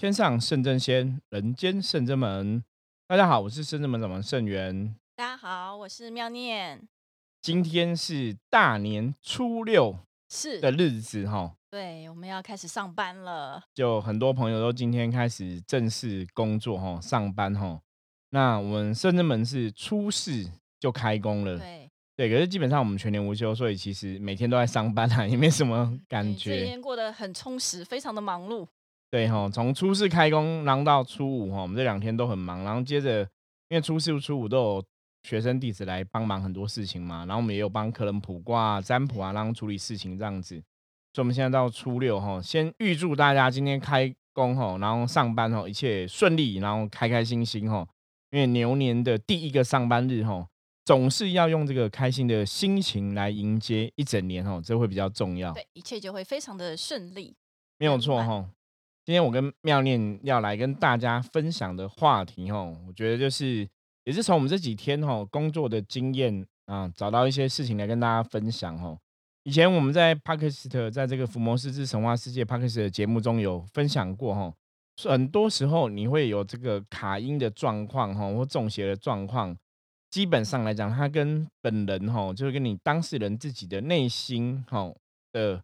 天上圣真仙，人间圣真门。大家好，我是圣真门掌门圣元。大家好，我是妙念。今天是大年初六是的日子哈，对，我们要开始上班了。就很多朋友都今天开始正式工作哈，上班哈。那我们圣真门是初四就开工了，对对。可是基本上我们全年无休，所以其实每天都在上班啊，也没什么感觉这一。天过得很充实，非常的忙碌。对哈，从初四开工，然后到初五哈，我们这两天都很忙，然后接着因为初四、初五都有学生弟子来帮忙很多事情嘛，然后我们也有帮客人卜卦、占卜啊，然后处理事情这样子。所以我们现在到初六哈，先预祝大家今天开工哈，然后上班哈一切顺利，然后开开心心哈。因为牛年的第一个上班日哈，总是要用这个开心的心情来迎接一整年哈，这会比较重要。对，一切就会非常的顺利。没有错哈。今天我跟妙念要来跟大家分享的话题哈，我觉得就是也是从我们这几天哈工作的经验啊，找到一些事情来跟大家分享哈。以前我们在帕克斯特在这个福摩斯之神话世界帕克斯的节目中有分享过哈，很多时候你会有这个卡音的状况哈，或中邪的状况。基本上来讲，它跟本人哈，就是跟你当事人自己的内心哈的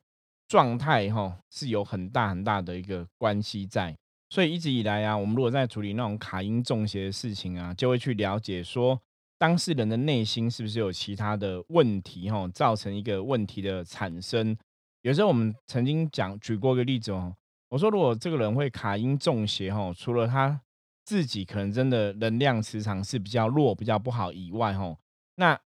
状态哈是有很大很大的一个关系在，所以一直以来啊，我们如果在处理那种卡音中邪的事情啊，就会去了解说当事人的内心是不是有其他的问题哈，造成一个问题的产生。有时候我们曾经讲举过一个例子哦，我说如果这个人会卡音中邪哈，除了他自己可能真的能量磁场是比较弱、比较不好以外哈，那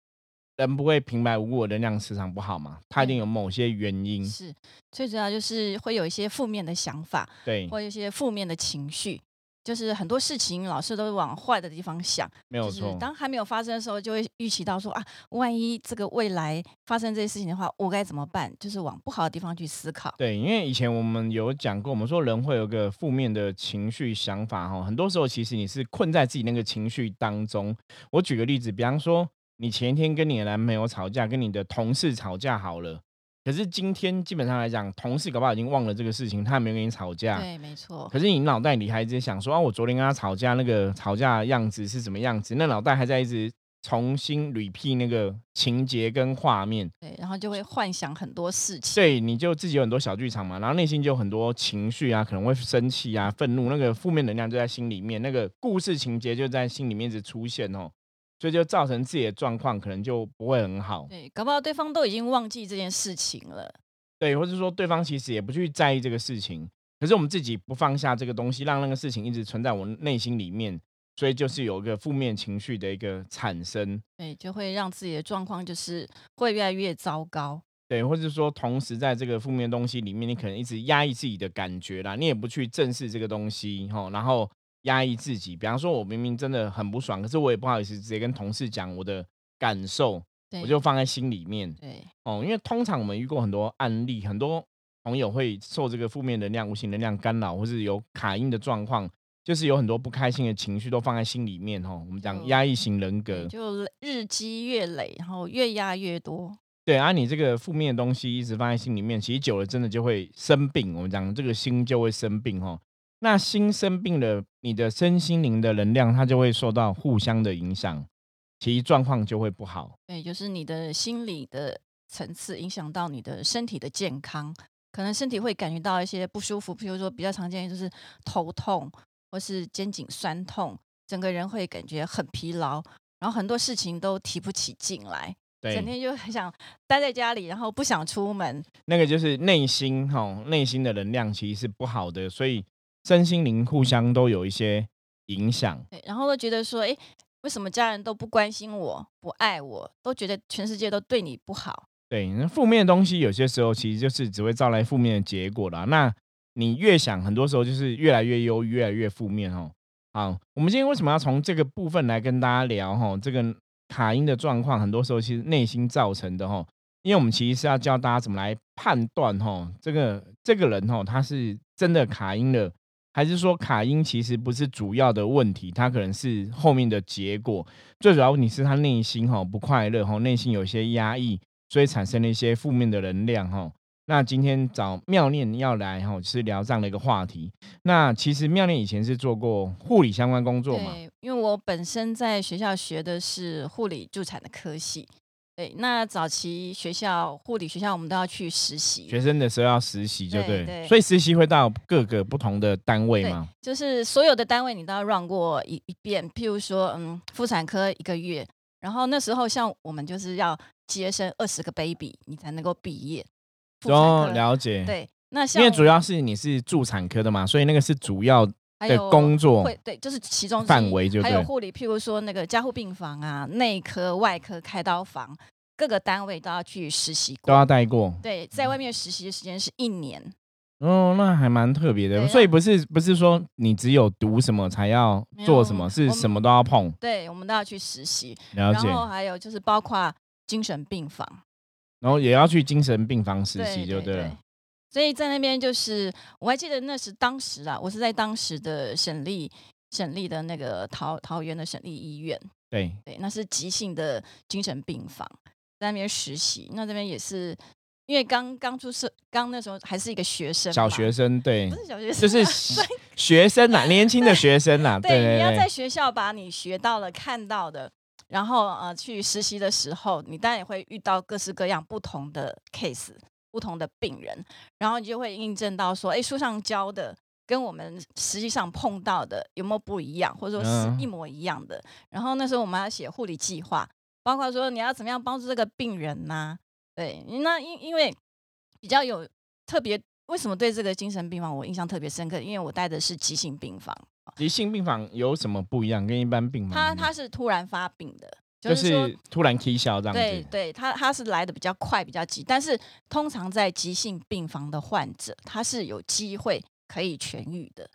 人不会平白无故的能量磁场不好嘛？他一定有某些原因。是，最主要就是会有一些负面的想法，对，或有一些负面的情绪。就是很多事情老是都是往坏的地方想，没有错。当还没有发生的时候，就会预期到说啊，万一这个未来发生这些事情的话，我该怎么办？就是往不好的地方去思考。对，因为以前我们有讲过，我们说人会有个负面的情绪想法哈，很多时候其实你是困在自己那个情绪当中。我举个例子，比方说你前一天跟你的男朋友吵架，跟你的同事吵架好了，可是今天基本上来讲，同事搞不好已经忘了这个事情，他还没有跟你吵架。对，没错。可是你脑袋里还一直想说啊，我昨天跟他吵架，那个吵架的样子是怎么样子？那脑袋还在一直重新 repeat 那个情节跟画面，对，然后就会幻想很多事情。对，你就自己有很多小剧场嘛，然后内心就有很多情绪啊，可能会生气啊、愤怒，那个负面能量就在心里面，那个故事情节就在心里面一直出现哦，所以就造成自己的状况可能就不会很好。对，搞不好对方都已经忘记这件事情了。对，或者说对方其实也不去在意这个事情，可是我们自己不放下这个东西，让那个事情一直存在我内心里面，所以就是有一个负面情绪的一个产生。对，就会让自己的状况就是会越来越糟糕。对，或者说同时在这个负面东西里面，你可能一直压抑自己的感觉啦，你也不去正视这个东西，哈，然后压抑自己。比方说，我明明真的很不爽，可是我也不好意思直接跟同事讲我的感受，我就放在心里面。对哦，因为通常我们遇过很多案例，很多朋友会受这个负面能量、无形能量干扰，或是有卡音的状况，就是有很多不开心的情绪都放在心里面。哈，我们讲就压抑型人格，，就日积月累，然后越压越多。对啊，你这个负面的东西一直放在心里面，其实久了真的就会生病。我们讲这个心就会生病哈，那心生病了，你的身心灵的能量它就会受到互相的影响，其实状况就会不好。对，就是你的心理的层次影响到你的身体的健康，可能身体会感觉到一些不舒服，比如说比较常见的就是头痛或是肩颈酸痛，整个人会感觉很疲劳，然后很多事情都提不起劲来，整，天就很想待在家里，然后不想出门。那个就是内心哈，内心的能量其实是不好的，所以身心灵互相都有一些影响。对，然后都觉得说，诶，为什么家人都不关心我、不爱我，都觉得全世界都对你不好？对，那负面的东西有些时候其实就是只会招来负面的结果啦。那你越想，很多时候就是越来越忧郁，越来越负面哦。好，我们今天为什么要从这个部分来跟大家聊哈？这个卡因的状况，很多时候其实内心造成的哈。因为我们其实是要教大家怎么来判断哈，这个这个人哈，他是真的卡因了，还是说卡因其实不是主要的问题，它可能是后面的结果。最主要问题是他内心哈不快乐哈，内心有些压抑，所以产生了一些负面的能量哈。那今天找妙念要来哈，是聊这样的一个话题。那其实妙念以前是做过护理相关工作嘛？对，因为我本身在学校学的是护理助产的科系。对，那早期学校护理学校，我们都要去实习。学生的时候要实习，就对。所以实习会到各个不同的单位吗？就是所有的单位你都要 run 过一一遍。譬如说，嗯，妇产科一个月，然后那时候像我们就是要接生二十个 baby，你才能够毕业。哦，了解。对，那因为主要是你是助产科的嘛，所以那个是主要的工作。会，对，就是其中范围就还有护理，譬如说那个加护病房啊、内科、外科、开刀房，各个单位都要去实习过，都要带过。对，在外面实习的时间是一年。哦，那还蛮特别的。所以不是不是说你只有读什么才要做什么，是什么都要碰。对，我们都要去实习。了解。然后还有就是包括精神病房。然后也要去精神病房实习，就对了。所以在那边就是，我还记得那是当时啊，我是在当时的省立省立的那个桃桃园的省立医院。对对，那是急性的精神病房，在那边实习。那这边也是因为刚刚出社，刚那时候还是一个学生，小学生，对，不是小学生，就是学生呐，年轻的学生呐。对，你要在学校把你学到了、看到的。然后呃，去实习的时候，你当然也会遇到各式各样不同的 case，不同的病人，然后你就会印证到说，哎，书上教的跟我们实际上碰到的有没有不一样，或者说是一模一样的。然后那时候我们要写护理计划，包括说你要怎么样帮助这个病人呐？对，那因因为比较有特别，为什么对这个精神病房我印象特别深刻？因为我带的是急性病房。急性病房有什么不一样？跟一般病房？他他是突然发病的，就是突然 K 笑这样子。对对，他他是来的比较快，比较急。但是通常在急性病房的患者，他是有机会可以痊愈的。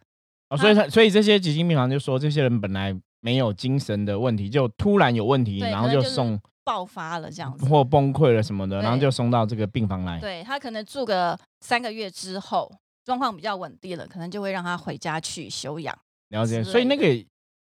哦，所以他所以这些急性病房就说，这些人本来没有精神的问题，就突然有问题，然后就送爆发了这样子，或崩溃了什么的，然后就送到这个病房来。对他可能住个三个月之后，状况比较稳定了，可能就会让他回家去休养。了解，所以那个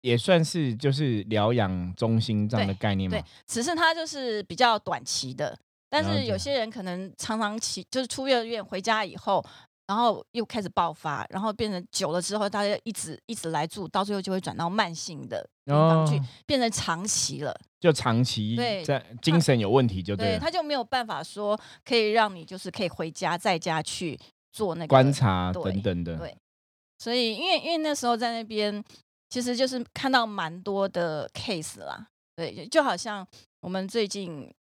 也算是就是疗养中心这样的概念嘛。对，只是它就是比较短期的，但是有些人可能常常期就是出院院回家以后，然后又开始爆发，然后变成久了之后，大家一直一直来住，到最后就会转到慢性的地方去，变成长期了，就长期在精神有问题就对，他就没有办法说可以让你就是可以回家在家去做那个观察等等的。对。所以，因为因为那时候在那边，其实就是看到蛮多的 case 啦，对，就好像我们最近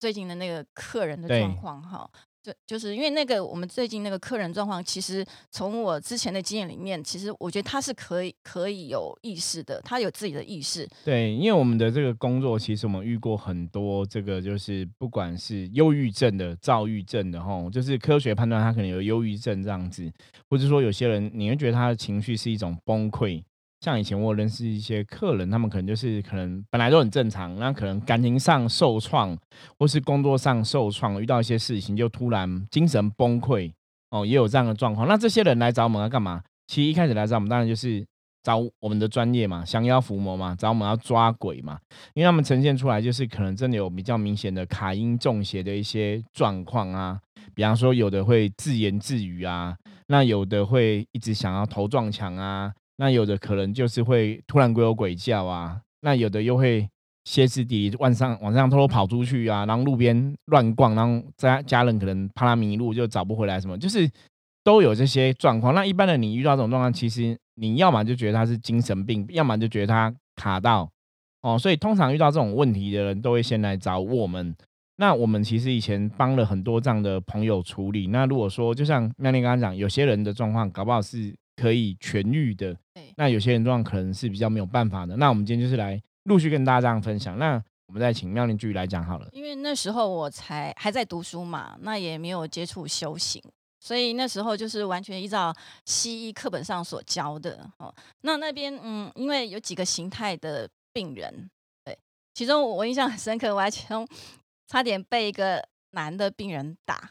最近的那个客人的状况哈。就就是因为那个我们最近那个客人状况，其实从我之前的经验里面，其实我觉得他是可以可以有意识的，他有自己的意识。对，因为我们的这个工作，其实我们遇过很多这个，就是不管是忧郁症的、躁郁症的，吼，就是科学判断他可能有忧郁症这样子，或者说有些人你会觉得他的情绪是一种崩溃。像以前我认识一些客人，他们可能就是可能本来都很正常，那可能感情上受创，或是工作上受创，遇到一些事情就突然精神崩溃哦，也有这样的状况。那这些人来找我们要干嘛？其实一开始来找我们，当然就是找我们的专业嘛，降妖伏魔嘛，找我们要抓鬼嘛，因为他们呈现出来就是可能真的有比较明显的卡音中邪的一些状况啊，比方说有的会自言自语啊，那有的会一直想要头撞墙啊。那有的可能就是会突然鬼有鬼叫啊，那有的又会歇斯底里，晚上晚上偷偷跑出去啊，然后路边乱逛，然后家家人可能怕他迷路就找不回来，什么就是都有这些状况。那一般的你遇到这种状况，其实你要么就觉得他是精神病，要么就觉得他卡到哦。所以通常遇到这种问题的人都会先来找我们。那我们其实以前帮了很多这样的朋友处理。那如果说就像妙玲刚刚讲，有些人的状况搞不好是。可以痊愈的，对。那有些人状况可能是比较没有办法的。那我们今天就是来陆续跟大家这样分享。那我们再请妙玲继续来讲好了。因为那时候我才还在读书嘛，那也没有接触修行，所以那时候就是完全依照西医课本上所教的哦。那那边嗯，因为有几个形态的病人，对，其中我印象很深刻，我还其中差点被一个男的病人打，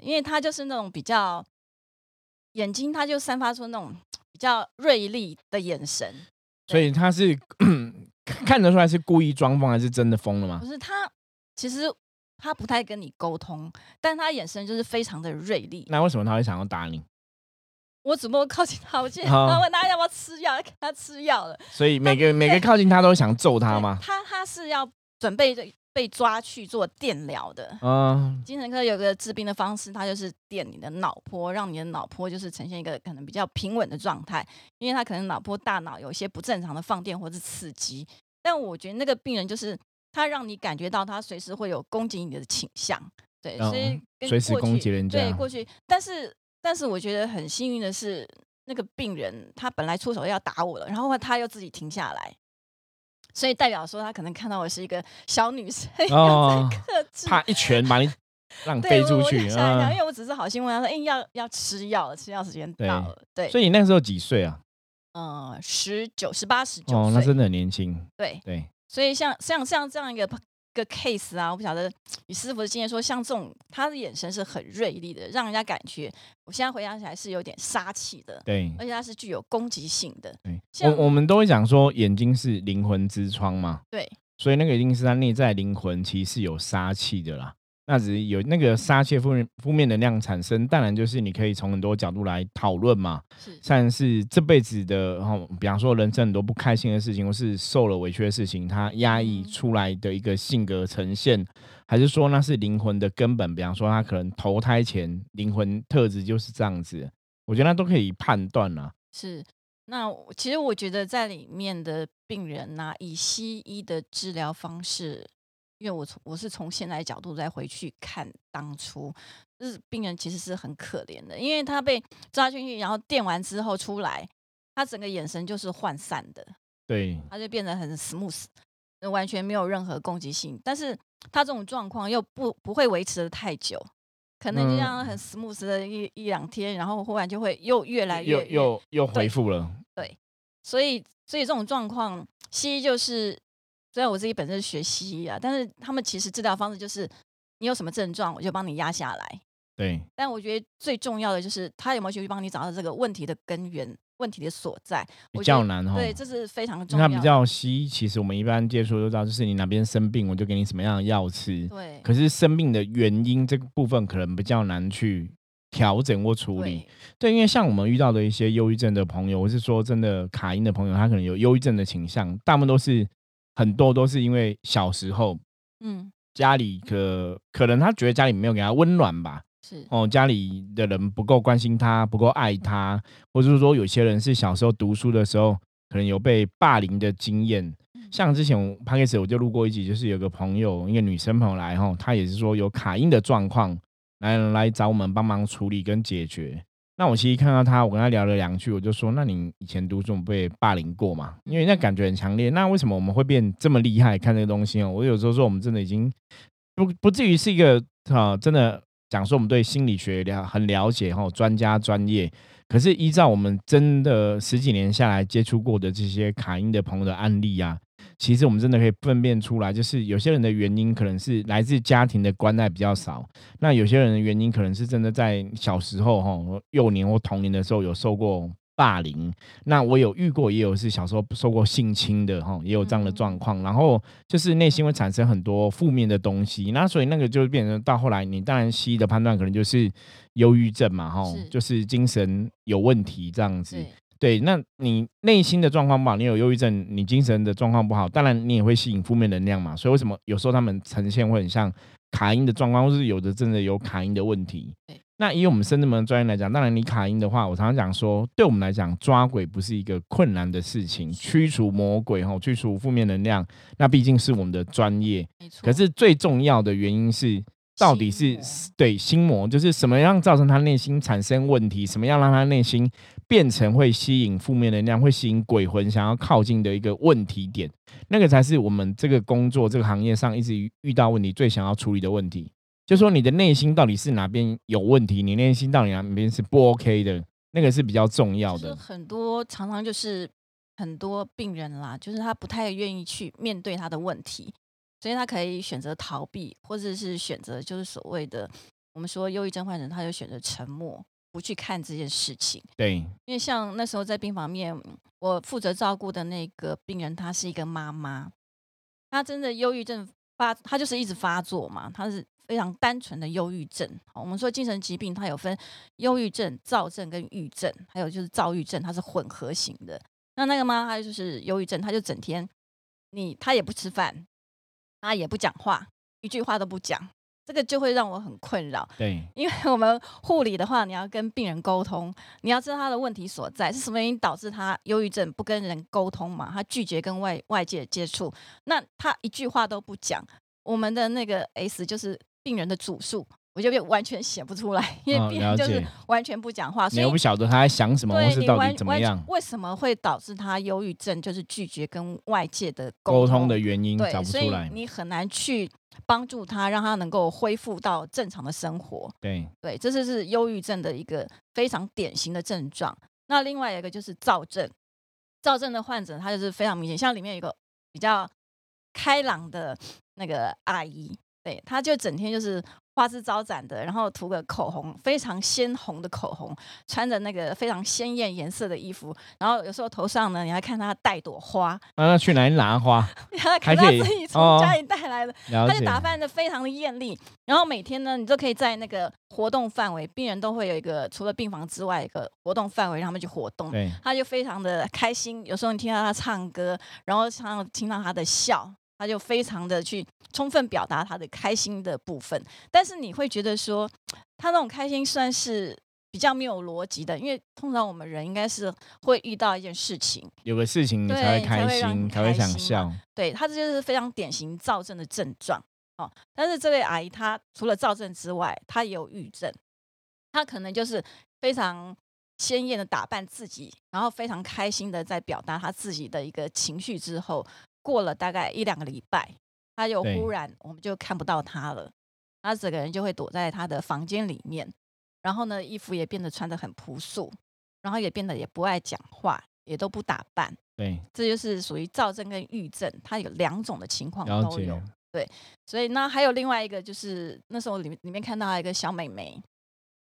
因为他就是那种比较。眼睛，他就散发出那种比较锐利的眼神，所以他是看得出来是故意装疯还是真的疯了吗？不是，他其实他不太跟你沟通，但他眼神就是非常的锐利。那为什么他会想要打你？我只不过靠近他，我记得他问他要不要吃药，给他吃药了。所以每个每个靠近他都想揍他吗？他他是要准备着被抓去做电疗的。嗯，精神科有个治病的方式，它就是电你的脑波，让你的脑波就是呈现一个可能比较平稳的状态，因为他可能脑波大脑有一些不正常的放电或是刺激。但我觉得那个病人就是他让你感觉到他随时会有攻击你的倾向，对，所以随时攻击人家对，过去，但是但是我觉得很幸运的是，那个病人他本来出手要打我了，然后他又自己停下来。所以代表说，他可能看到我是一个小女生，哦有在克制，啪一拳把你 让对，飞出去。吓一跳，因嗯，为我只是好心问他说：“哎、要要吃药了，吃药时间对到了。”对，所以你那个时候几岁啊？嗯，十九、十八、十九哦，那，真的很年轻。对，对，所以像像像这样一个个 case 啊，我不晓得以师傅的经验说，像这种他的眼神是很锐利的，让人家感觉，我现在回想起来是有点杀气的，对，而且它是具有攻击性的。对。我我们都会讲说，眼睛是灵魂之窗嘛，对，所以那个一定是他内在灵魂其实是有杀气的啦。那只是有那个杀气负面负面能量产生，当然就是你可以从很多角度来讨论嘛。是像是这辈子的，哦，比方说人生很多不开心的事情，或是受了委屈的事情，他压抑嗯出来的一个性格呈现，还是说那是灵魂的根本？比方说他可能投胎前灵魂特质就是这样子，我觉得那都可以判断啦。是。那其实我觉得在里面的病人呐、以西医的治疗方式，因为我从我是从现在角度再回去看当初，就是病人其实是很可怜的，因为他被抓进去，然后电完之后出来，他整个眼神就是涣散的，对，他就变得很 smooth，完全没有任何攻击性。但是他这种状况又不不会维持的太久，可能就这样很 smooth 的一一两天，然后忽然就会又越来越又越又又恢对复了。对所以，所以这种状况，西医就是，虽然我自己本身是学西医啊，但是他们其实治疗方式就是，你有什么症状，我就帮你压下来。对，但我觉得最重要的就是，他有没有去帮你找到这个问题的根源、问题的所在。比较难哈。对，这是非常因重要的。为它比较西医，其实我们一般接触都知道，就是你哪边生病，我就给你什么样的药吃。对可是生病的原因这个部分可能比较难去调整或处理。对对，因为像我们遇到的一些忧郁症的朋友，我是说真的卡因的朋友，他可能有忧郁症的倾向，大部分都是很多都是因为小时候嗯，家里可可能他觉得家里没有给他温暖吧，是哦，家里的人不够关心他，不够爱他，或者是说有些人是小时候读书的时候可能有被霸凌的经验。嗯像之前我 p 开始我就录过一集，就是有个朋友，一个女生朋友来哈，她也是说有卡音的状况，来来找我们帮忙处理跟解决。那我其实看到他，我跟他聊了两句，我就说：那你以前读书有被霸凌过吗？因为那感觉很强烈。那为什么我们会变这么厉害看这个东西哦？我有时候说我们真的已经不不至于是一个啊，真的讲说我们对心理学了很了解哈，专家专业。可是依照我们真的十几年下来接触过的这些卡因的朋友的案例啊，其实我们真的可以分辨出来，就是有些人的原因可能是来自家庭的关爱比较少，那有些人的原因可能是真的在小时候哈、幼年或童年的时候有受过霸凌。那我有遇过，也有是小时候受过性侵的哈、也有这样的状况。然后就是内心会产生很多负面的东西，那所以那个就变成到后来，你当然西医的判断可能就是忧郁症嘛哈、是就是精神有问题这样子。对，那你内心的状况不好，你有忧郁症，你精神的状况不好，当然你也会吸引负面能量嘛。所以为什么有时候他们呈现会很像卡因的状况，或是有的真的有卡因的问题对。那以我们深圳门专业来讲，当然你卡因的话，我常常讲说，对我们来讲抓鬼不是一个困难的事情，驱除魔鬼吼，驱除负面能量，那毕竟是我们的专业。没错。可是最重要的原因是，到底是对心魔，就是什么样造成他内心产生问题，什么样让他内心变成会吸引负面能量，会吸引鬼魂想要靠近的一个问题点，那个才是我们这个工作这个行业上一直遇到问题最想要处理的问题。就说你的内心到底是哪边有问题，你内心到底哪边是不 OK 的，那个是比较重要的。很多常常就是很多病人啦，就是他不太愿意去面对他的问题，所以他可以选择逃避，或者是选择就是所谓的我们说忧郁症患者，他就选择沉默，不去看这件事情。对，因为像那时候在病房面，我负责照顾的那个病人，她是一个妈妈，她真的忧郁症发，她就是一直发作嘛，她是非常单纯的忧郁症。我们说精神疾病，它有分忧郁症、躁症跟郁症，还有就是躁郁症，它是混合型的。那那个妈，她就是忧郁症，她就整天你她也不吃饭，她也不讲话，一句话都不讲。这个就会让我很困扰，对，因为我们护理的话，你要跟病人沟通，你要知道他的问题所在是什么原因导致他忧郁症，不跟人沟通嘛，他拒绝跟外外界接触，那他一句话都不讲，我们的那个 S 就是病人的主诉。我就完全写不出来，因为就是完全不讲话，所以我不晓得他在想什么，或是到底怎么样。为什么会导致他忧郁症？就是拒绝跟外界的沟通的原因，找不出来。你很难去帮助他，让他能够恢复到正常的生活。对对，这是是忧郁症的一个非常典型的症状。那另外一个就是躁症，躁症的患者他就是非常明显，像里面有一个比较开朗的那个阿姨，对，他就整天就是。花枝招展的，然后涂个口红，非常鲜红的口红，穿着那个非常鲜艳颜色的衣服，然后有时候头上呢，你还看他带朵花。那去哪里拿花？他看他自己从家里带来的，他就打扮的非常的艳丽。然后每天呢，你都可以在那个活动范围，病人都会有一个除了病房之外一个活动范围，让他们去活动。对，他就非常的开心。有时候你听到他唱歌，然后唱听到他的笑。他就非常的去充分表达他的开心的部分，但是你会觉得说，他那种开心算是比较没有逻辑的，因为通常我们人应该是会遇到一件事情，有个事情你才会开心，才会想笑。对他这就是非常典型躁症的症状哦。但是这位阿姨她除了躁症之外，她也有郁症，她可能就是非常鲜艳的打扮自己，然后非常开心的在表达她自己的一个情绪之后。过了大概一两个礼拜，他就忽然我们就看不到他了，他整个人就会躲在他的房间里面，然后呢，衣服也变得穿的很朴素，然后也变得也不爱讲话，也都不打扮。对，这就是属于躁症跟郁症，它有两种的情况都有。对，所以那还有另外一个，就是那时候里里面看到一个小美眉，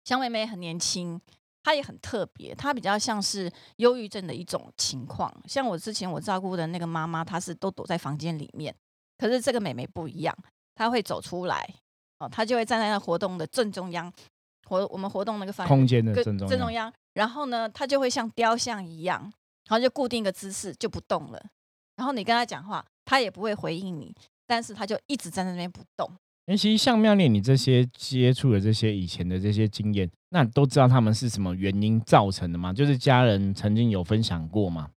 小美眉很年轻。他也很特别，她比较像是忧郁症的一种情况。像我之前我照顾的那个妈妈，她是都躲在房间里面，可是这个美眉不一样，她会走出来，哦，她就会站在那活动的正中央，活我们活动那个空间的正中央，然后呢，她就会像雕像一样，然后就固定一个姿势就不动了，然后你跟她讲话，她也不会回应你，但是她就一直站在那边不动。因为其实像妙念你这些接触的这些以前的这些经验，那都知道他们是什么原因造成的吗？就是家人曾经有分享过吗？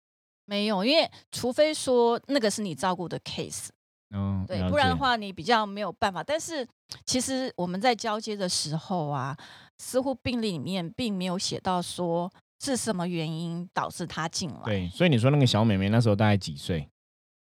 没有，因为除非说那个是你照顾的 case，嗯，对，不然的话你比较没有办法。但是其实我们在交接的时候啊，似乎病历里面并没有写到说是什么原因导致他进来。对，所以你说那个小妹妹那时候大概几岁？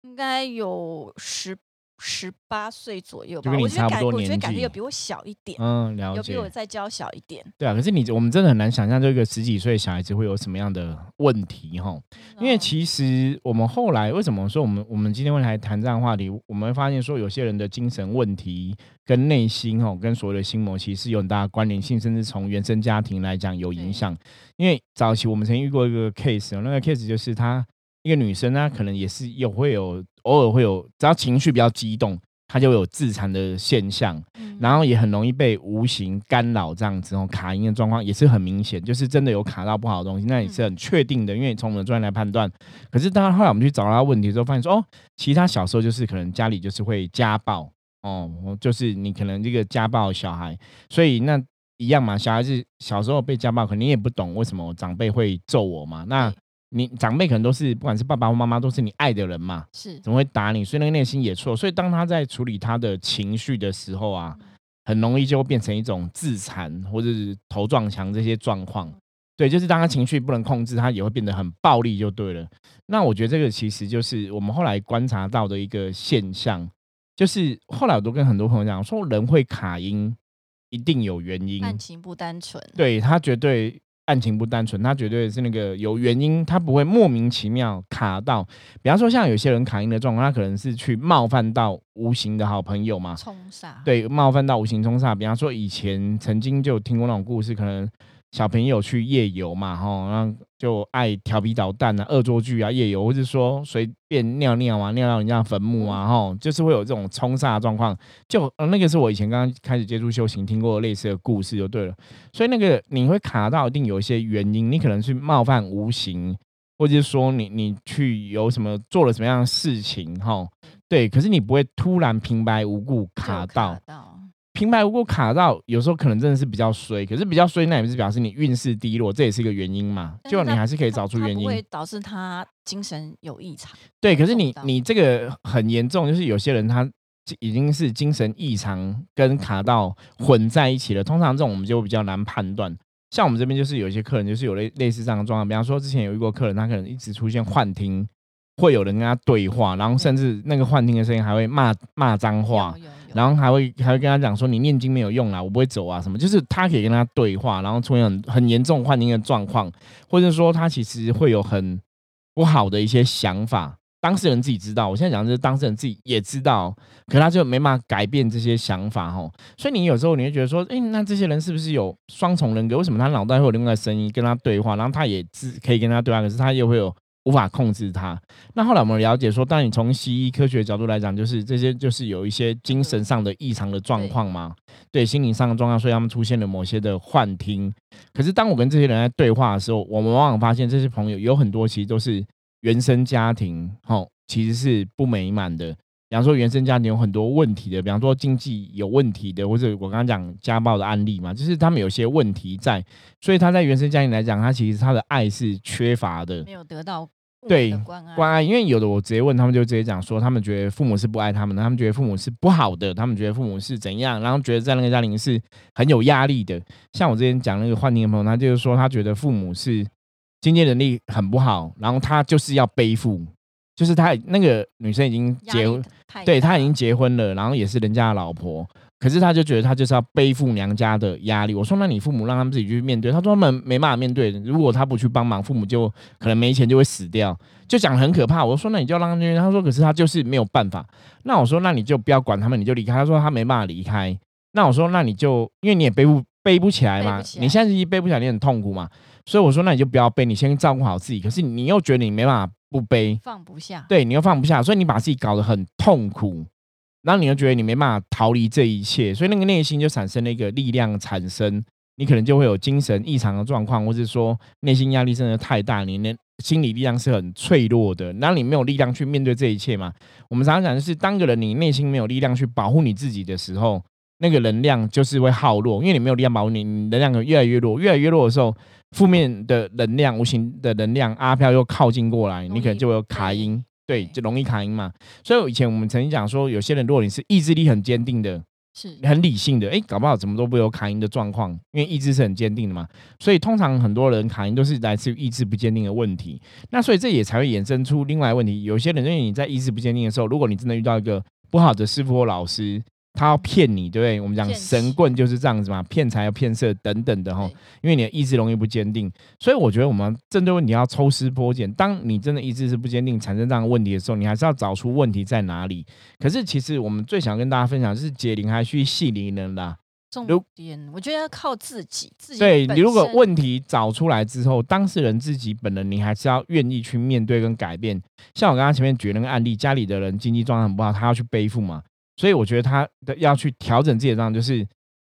应该有十。十八岁左右吧，我觉得感我觉得感觉有比我小一点，嗯，了解，有比我再娇小一点。对啊，可是你我们真的很难想象这个十几岁小孩子会有什么样的问题哈。因为其实我们后来为什么说我们我们今天会来谈这样话题，我们会发现说有些人的精神问题跟内心哈跟所谓的心魔其实有很大的关联性，甚至从原生家庭来讲有影响。因为早期我们曾经遇过一个 case，那个 case 就是她一个女生呢，可能也是有会有。偶尔会有，只要情绪比较激动，他就有自残的现象，然后也很容易被无形干扰，这样子哦，卡音的状况也是很明显，就是真的有卡到不好的东西，那也是很确定的，因为从我们的专业来判断。可是当然后来我们去找他问题之后，发现说哦，其实他小时候就是可能家里就是会家暴哦，就是你可能这个家暴小孩，所以那一样嘛，小孩子小时候被家暴，可能也不懂为什么长辈会揍我嘛，那。你长辈可能都是，不管是爸爸或妈妈，都是你爱的人嘛，是怎么会打你？所以那个内心也错。所以当他在处理他的情绪的时候啊，很容易就会变成一种自残或者是头撞墙这些状况。对，就是当他情绪不能控制，他也会变得很暴力，就对了。那我觉得这个其实就是我们后来观察到的一个现象，就是后来我都跟很多朋友讲说，人会卡音一定有原因，感情不单纯，对他绝对。案情不单纯，他绝对是那个有原因，他不会莫名其妙卡到。比方说，像有些人卡音的状况，他可能是去冒犯到无形的好朋友嘛，冲煞。对，冒犯到无形冲煞。比方说，以前曾经就听过那种故事，可能小朋友去夜游嘛，哈，然后就爱调皮捣蛋啊、恶作剧啊、夜游，或者说随便尿尿啊、尿到人家坟墓啊，哈，就是会有这种冲煞状况。就那个是我以前刚刚开始接触修行听过类似的故事，就对了。所以那个你会卡到，一定有一些原因，你可能是冒犯无形，或者是说你你去有什么做了什么样的事情，哈，对。可是你不会突然平白无故卡到。平白无故卡到，有时候可能真的是比较衰，可是比较衰，那也不是表示你运势低落，这也是一个原因嘛。就你还是可以找出原因，会导致他精神有异常。对，可是你你这个很严重，就是有些人他已经是精神异常跟卡到混在一起了。通常这种我们就比较难判断。像我们这边就是有一些客人就是有类类似这样的状况，比方说之前有一个客人，他可能一直出现幻听，会有人跟他对话，然后甚至那个幻听的声音还会骂骂脏话。然后还会还会跟他讲说你念经没有用啦，我不会走啊什么，就是他可以跟他对话，然后出现很很严重幻听的状况，或者说他其实会有很不好的一些想法，当事人自己知道，我现在讲的是当事人自己也知道，可他就没办法改变这些想法哈，所以你有时候你会觉得说，哎，那这些人是不是有双重人格？为什么他脑袋会有另外的声音跟他对话，然后他也是可以跟他对话，可是他又会有。无法控制它。那后来我们了解说，当你从西医科学角度来讲，就是这些就是有一些精神上的异常的状况嘛，对心理上的状况，所以他们出现了某些的幻听。可是当我跟这些人在对话的时候，我们往往发现这些朋友有很多其实都是原生家庭，吼，其实是不美满的。比方说原生家庭有很多问题的，比方说经济有问题的，或者我刚刚讲家暴的案例嘛，就是他们有些问题在，所以他在原生家庭来讲，他其实他的爱是缺乏的，没有得到对关爱。关爱，因为有的我直接问他们，就直接讲说，他们觉得父母是不爱他们的，他们觉得父母是不好的，他们觉得父母是怎样，然后觉得在那个家庭是很有压力的。像我之前讲那个幻听的朋友，他就是说他觉得父母是经济能力很不好，然后他就是要背负。就是他那个女生已经结婚，对他已经结婚了，然后也是人家的老婆，可是他就觉得他就是要背负娘家的压力。我说那你父母让他们自己去面对，他说他们没办法面对，如果他不去帮忙，父母就可能没钱就会死掉，就讲很可怕。我说那你就让他去，他说可是他就是没有办法。那我说那你就不要管他们，你就离开。他说他没办法离开。那我说那你就因为你也背不背不起来嘛，你现在是背不起来，你很痛苦嘛，所以我说那你就不要背，你先照顾好自己。可是你又觉得你没办法。不背，放不下，对你又放不下，所以你把自己搞得很痛苦，然后你又觉得你没办法逃离这一切，所以那个内心就产生了一个力量产生，你可能就会有精神异常的状况，或是说内心压力真的太大，你那心理力量是很脆弱的，然后你没有力量去面对这一切嘛。我们常常讲的是，当个人你内心没有力量去保护你自己的时候，那个能量就是会耗弱，因为你没有力量保护你，你能量越来越弱，越来越弱的时候。负面的能量、无形的能量，阿飘又靠近过来，你可能就有卡音，对，就容易卡音嘛。所以以前我们曾经讲说，有些人如果你是意志力很坚定的，是很理性的，哎，搞不好怎么都不会有卡音的状况，因为意志是很坚定的嘛。所以通常很多人卡音都是来自于意志不坚定的问题。那所以这也才会衍生出另外问题。有些人因为你在意志不坚定的时候，如果你真的遇到一个不好的师傅或老师。他要骗你，对不对？我们讲神棍就是这样子嘛，骗财要骗色等等的哈。因为你的意志容易不坚定，所以我觉得我们针对问题要抽丝剥茧。当你真的意志是不坚定，产生这样的问题的时候，你还是要找出问题在哪里。可是其实我们最想跟大家分享就是解铃还需系铃人啦。重点我觉得要靠自己，自己对你如果问题找出来之后，当事人自己本人你还是要愿意去面对跟改变。像我刚刚前面举那个案例，家里的人经济状况很不好，他要去背负嘛。所以我觉得他的要去调整自己的状况，就是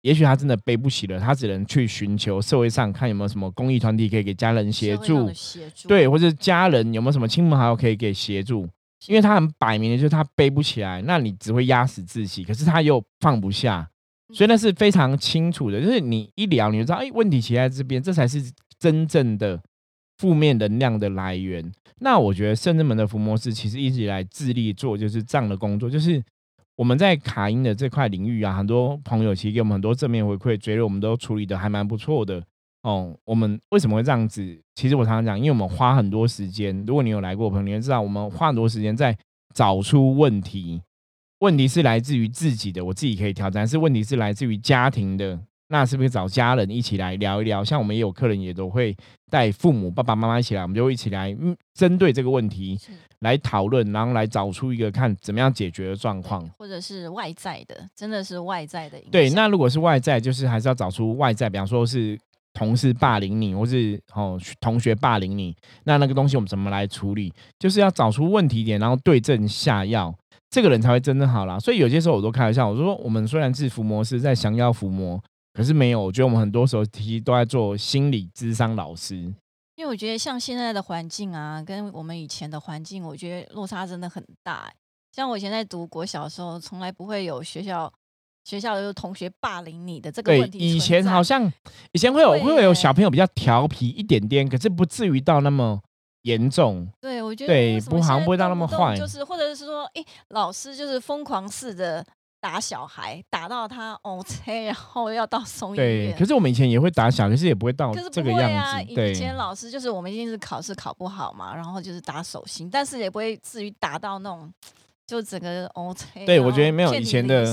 也许他真的背不起了，他只能去寻求社会上看有没有什么公益团体可以给家人协助，对，或者家人有没有什么亲朋好友可以给协助，因为他很摆明的就是他背不起来，那你只会压死自己，可是他又放不下，所以那。是非常清楚的，就是你一聊你就知道，哎，问题其实在这边，这才是真正的负面能量的来源。那我觉得圣人门的福摩斯其实一直以来致力做就是这样的工作，就是。我们在卡音的这块领域啊，很多朋友其实给我们很多正面回馈，觉得我们都处理的还蛮不错的哦。我们为什么会这样子？其实我常常讲，因为我们花很多时间。如果你有来过朋友，你会知道我们花很多时间在找出问题。问题是来自于自己的，我自己可以挑战；是问题是来自于家庭的。那是不是找家人一起来聊一聊？像我们也有客人也都会带父母、爸爸妈妈一起来，我们就一起来嗯针对这个问题来讨论，然后来找出一个看怎么样解决的状况，或者是外在的，真的是外在的。对，那如果是外在，就是还是要找出外在，比方说是同事霸凌你，或是哦同学霸凌你，那那个东西我们怎么来处理？就是要找出问题点，然后对症下药，这个人才会真正好啦。所以有些时候我都开玩笑，我说我们虽然是伏魔师在降妖伏魔，可是没有，我觉得我们很多时候其实都在做心理智商老师。因为我觉得像现在的环境啊，跟我们以前的环境，我觉得落差真的很大。像我以前在读国小的时候，从来不会有学校。学校有同学霸凌你的这个问题，以前好像以前会有会有小朋友比较调皮一点点，可是不至于到那么严重。对，我觉得对不好像不会到那么坏，就是或者是说，哎，老师就是疯狂式的打小孩，打到他 OK，然后要到松医院。可是我们以前也会打小，可是也不会到这个样子。以前老师就是我们一定是考试考不好嘛，然后就是打手心，但是也不会至于打到那种。就整个 OK，对我觉得没有以前的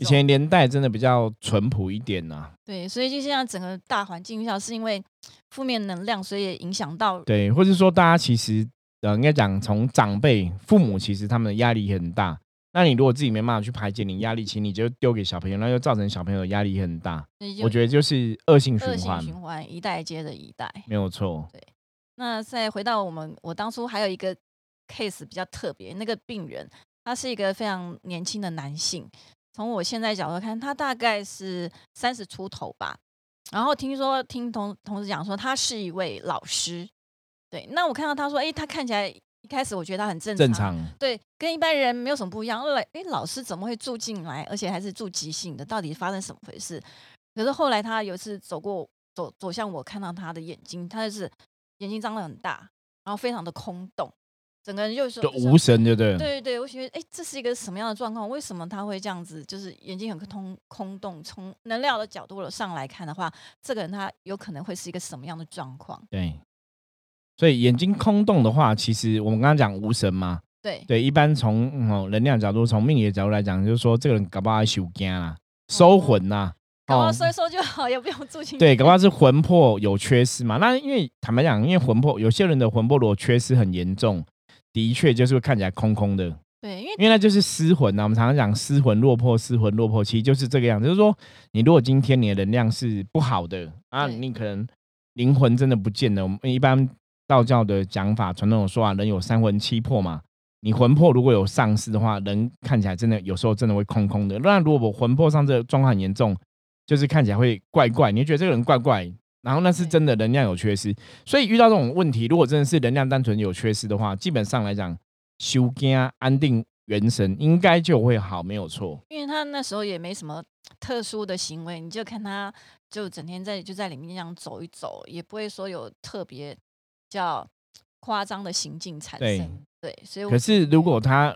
以前年代真的比较淳朴一点呐。对，所以就现在整个大环境下，是因为负面能量，所以也影响到对，或者说大家其实呃应该讲从长辈父母其实他们的压力很大。那你如果自己没办法去排解你压力，其实你就丢给小朋友，那就造成小朋友压力很大。我觉得就是恶性循环，循环一代接着一代，没有错。对，那再回到我们，我当初还有一个 case 比较特别，那个病人。他是一个非常年轻的男性，从我现在角度看，他大概是三十出头吧。然后听说听同同事讲说，他是一位老师。对，那我看到他说，哎，他看起来一开始我觉得他很正正常，对，跟一般人没有什么不一样。后来，哎，老师怎么会住进来，而且还是住急性的？到底发生什么回事？可是后来他有一次走过走走向我，看到他的眼睛，他就是眼睛张得很大，然后非常的空洞。整个人就是无神，对不对？对对对，我觉得哎，这是一个什么样的状况？为什么他会这样子？就是眼睛很空空洞。从能量的角度上来看的话，这个人他有可能会是一个什么样的状况？对，所以眼睛空洞的话，其实我们刚刚讲无神嘛。对对，一般从哦能量角度，从命理的角度来讲，就是说这个人搞不好修惊啦，收魂呐。哦，收一收就好，也不用住 进。对，搞不好是魂魄有缺失嘛。那因为坦白讲，因为魂魄有些人的魂魄如果缺失很严重。的确就是会看起来空空的，对，因为因为那就是失魂呐。我们常常讲失魂落魄，失魂落魄，其实就是这个样子。就是说，你如果今天你的能量是不好的啊，你可能灵魂真的不见了。我们一般道教的讲法，传统有说啊，人有三魂七魄嘛。你魂魄如果有丧失的话，人看起来真的有时候真的会空空的。那如果我魂魄上这状况很严重，就是看起来会怪怪，你觉得这个人怪怪。然后那是真的能量有缺失，所以遇到这种问题，如果真的是能量单纯有缺失的话，基本上来讲，修根安定元神应该就会好，没有错。因为他那时候也没什么特殊的行为，你就看他就整天在就在里面这样走一走，也不会说有特别叫夸张的行径产生。对，所以可是如果他。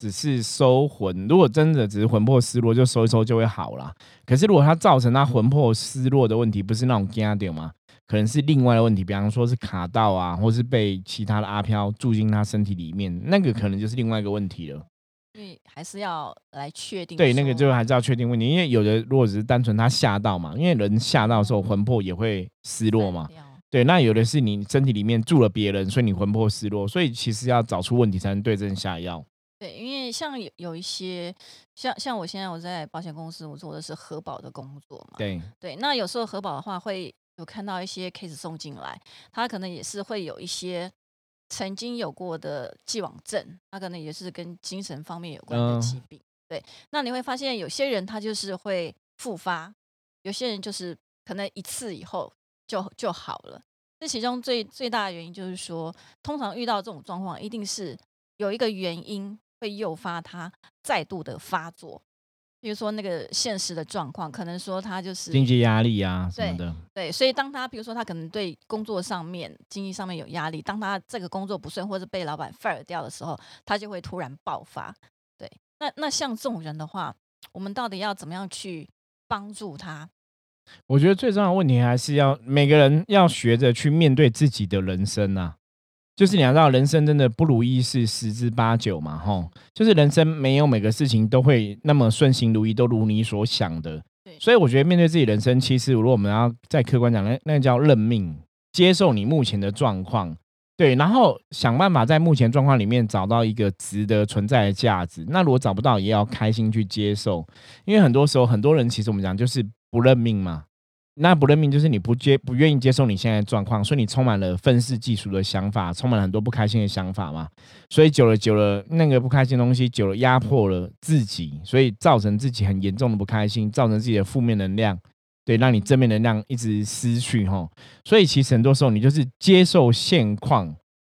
只是收魂，如果真的只是魂魄失落，就收一收就会好了。可是如果他造成他魂魄失落的问题，不是那种惊点吗？可能是另外的问题，比方说是卡到啊，或是被其他的阿飘住进他身体里面，那个可能就是另外一个问题了。所以还是要来确定。对，那个就还是要确定问题，因为有的如果只是单纯他吓到嘛，因为人吓到的时候魂魄也会失落嘛。对，那有的是你身体里面住了别人，所以你魂魄失落，所以其实要找出问题才能对症下药。对，因为像有有一些，像像我现在我在保险公司，我做的是核保的工作嘛。对对，那有时候核保的话，会有看到一些 case 送进来，他可能也是会有一些曾经有过的既往症，他可能也是跟精神方面有关的疾病。对，那你会发现有些人他就是会复发，有些人就是可能一次以后就就好了。这其中最最大的原因就是说，通常遇到这种状况，一定是有一个原因。会诱发他再度的发作，比如说那个现实的状况，可能说他就是经济压力啊什么的。对，所以当他比如说他可能对工作上面、经济上面有压力，当他这个工作不顺或者被老板 fire 掉的时候，他就会突然爆发。对，那那像这种人的话，我们到底要怎么样去帮助他？我觉得最重要的问题还是要每个人要学着去面对自己的人生啊。就是你要知道，人生真的不如意事十之八九嘛，吼。就是人生没有每个事情都会那么顺心如意，都如你所想的。所以我觉得面对自己人生，其实如果我们要再客观讲，那那叫认命，接受你目前的状况，对，然后想办法在目前状况里面找到一个值得存在的价值。那如果找不到，也要开心去接受，因为很多时候很多人其实我们讲就是不认命嘛。那不认命就是你不接不愿意接受你现在的状况，所以你充满了愤世嫉俗的想法，充满了很多不开心的想法嘛。所以久了久了，那个不开心的东西久了压迫了自己，所以造成自己很严重的不开心，造成自己的负面能量，对，让你正面能量一直失去哈。所以其实很多时候你就是接受现况。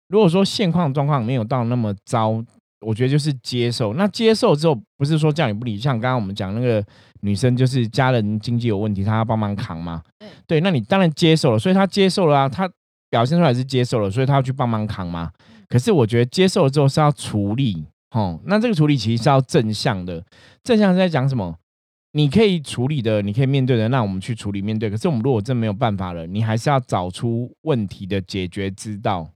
如果说现况状况没有到那么糟。我觉得就是接受，那接受之后不是说叫你不理，像刚刚我们讲那个女生，就是家人经济有问题，她要帮忙扛嘛。对，对，那你当然接受了，所以她接受了啊，她表现出来是接受了，所以她要去帮忙扛嘛。可是我觉得接受了之后是要处理，哦，那这个处理其实是要正向的，正向是在讲什么？你可以处理的，你可以面对的，那我们去处理面对。可是我们如果真没有办法了，你还是要找出问题的解决之道。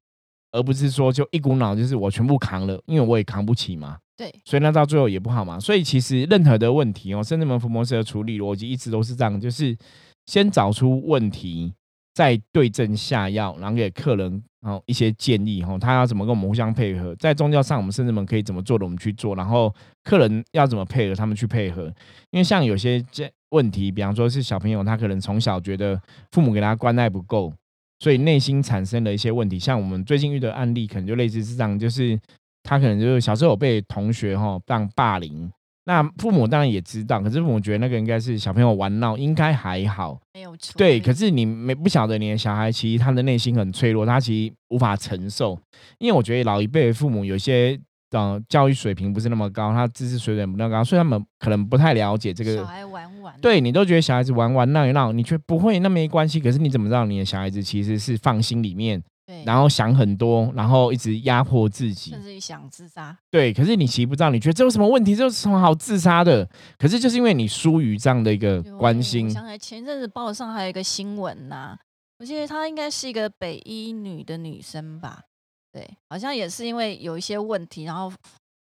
而不是说就一股脑就是我全部扛了，因为我也扛不起嘛。对，所以那到最后也不好嘛。所以其实任何的问题哦，甚至门福摩斯的处理逻辑一直都是这样，就是先找出问题，再对症下药，然后给客人哦一些建议哈，他要怎么跟我们互相配合，在宗教上我们甚至们可以怎么做的，我们去做，然后客人要怎么配合，他们去配合。因为像有些这问题，比方说是小朋友，他可能从小觉得父母给他关爱不够。所以内心产生了一些问题，像我们最近遇的案例，可能就类似是这样，就是他可能就是小时候有被同学哈当霸凌，那父母当然也知道，可是父母觉得那个应该是小朋友玩闹，应该还好，没有错。对，可是你没不晓得你的小孩其实他的内心很脆弱，他其实无法承受，因为我觉得老一辈的父母有些。嗯，教育水平不是那么高，他知识水准不那么高，所以他们可能不太了解这个。小孩玩玩，对你都觉得小孩子玩玩闹一闹，你却不会那没关系。可是你怎么知道你的小孩子其实是放心里面，对，然后想很多，然后一直压迫自己，甚至于想自杀。对，可是你其实不知道，你觉得这有什么问题？这有什么好自杀的？可是就是因为你疏于这样的一个关心。想起来前阵子报上还有一个新闻呐，我记得她应该是一个北医女的女生吧？对，好像也是因为有一些问题，然后。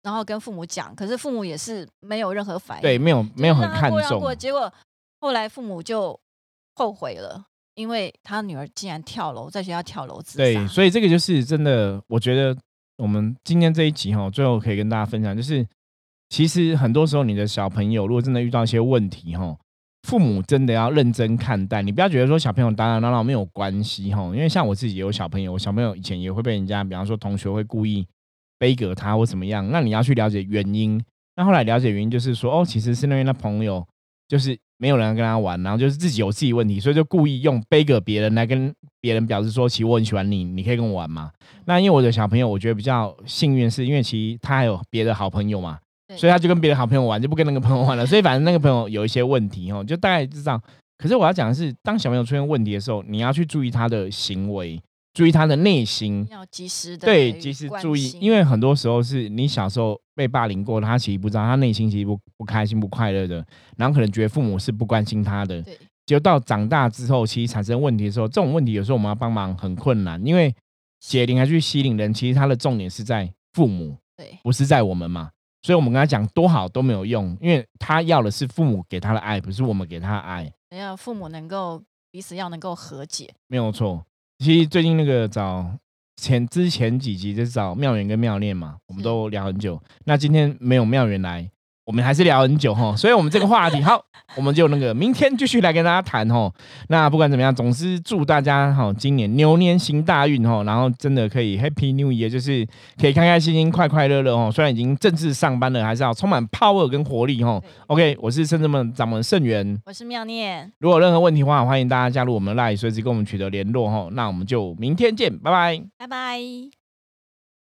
然后跟父母讲，可是父母也是没有任何反应，对，没有没有很看重过。结果后来父母就后悔了，因为他女儿竟然跳楼，在学校跳楼自杀。对，所以这个就是真的，我觉得我们今天这一集哈，最后可以跟大家分享，就是其实很多时候你的小朋友如果真的遇到一些问题哈，父母真的要认真看待，你不要觉得说小朋友打打闹闹没有关系哈，因为像我自己有小朋友，我小朋友以前也会被人家，比方说同学会故意。背给他或怎么样，那你要去了解原因。那后来了解原因，就是说，哦，其实是那边的朋友就是没有人跟他玩，然后就是自己有自己问题，所以就故意用背给别人来跟别人表示说，其实我很喜欢你，你可以跟我玩嘛。那因为我的小朋友，我觉得比较幸运，是因为其实他还有别的好朋友嘛，所以他就跟别的好朋友玩，就不跟那个朋友玩了。所以反正那个朋友有一些问题哦，就大概是这样。可是我要讲的是，当小朋友出现问题的时候，你要去注意他的行为。注意他的内心，要及时的对及时注意，因为很多时候是你小时候被霸凌过，他其实不知道，他内心其实不不开心、不快乐的，然后可能觉得父母是不关心他的。对，就到长大之后，其实产生问题的时候，这种问题有时候我们要帮忙很困难，因为解铃还去吸引人，其实他的重点是在父母，对，不是在我们嘛。所以我们跟他讲多好都没有用，因为他要的是父母给他的爱，不是我们给他的爱。要父母能够彼此要能够和解，没有错。其实最近那个找前之前几集就是找妙缘跟妙念嘛，我们都聊很久。那今天没有妙缘来。我们还是聊很久哈，所以我们这个话题好，我们就那个明天继续来跟大家谈哈。那不管怎么样，总是祝大家哈今年牛年行大运哈，然后真的可以 Happy New Year，就是可以开开心心、快快乐乐哦。虽然已经正式上班了，还是要充满 power 跟活力哈。OK，我是圣智们掌门盛元，我是妙念。如果有任何问题的话，欢迎大家加入我们 Line，随时跟我们取得联络哈。那我们就明天见，拜拜，拜拜。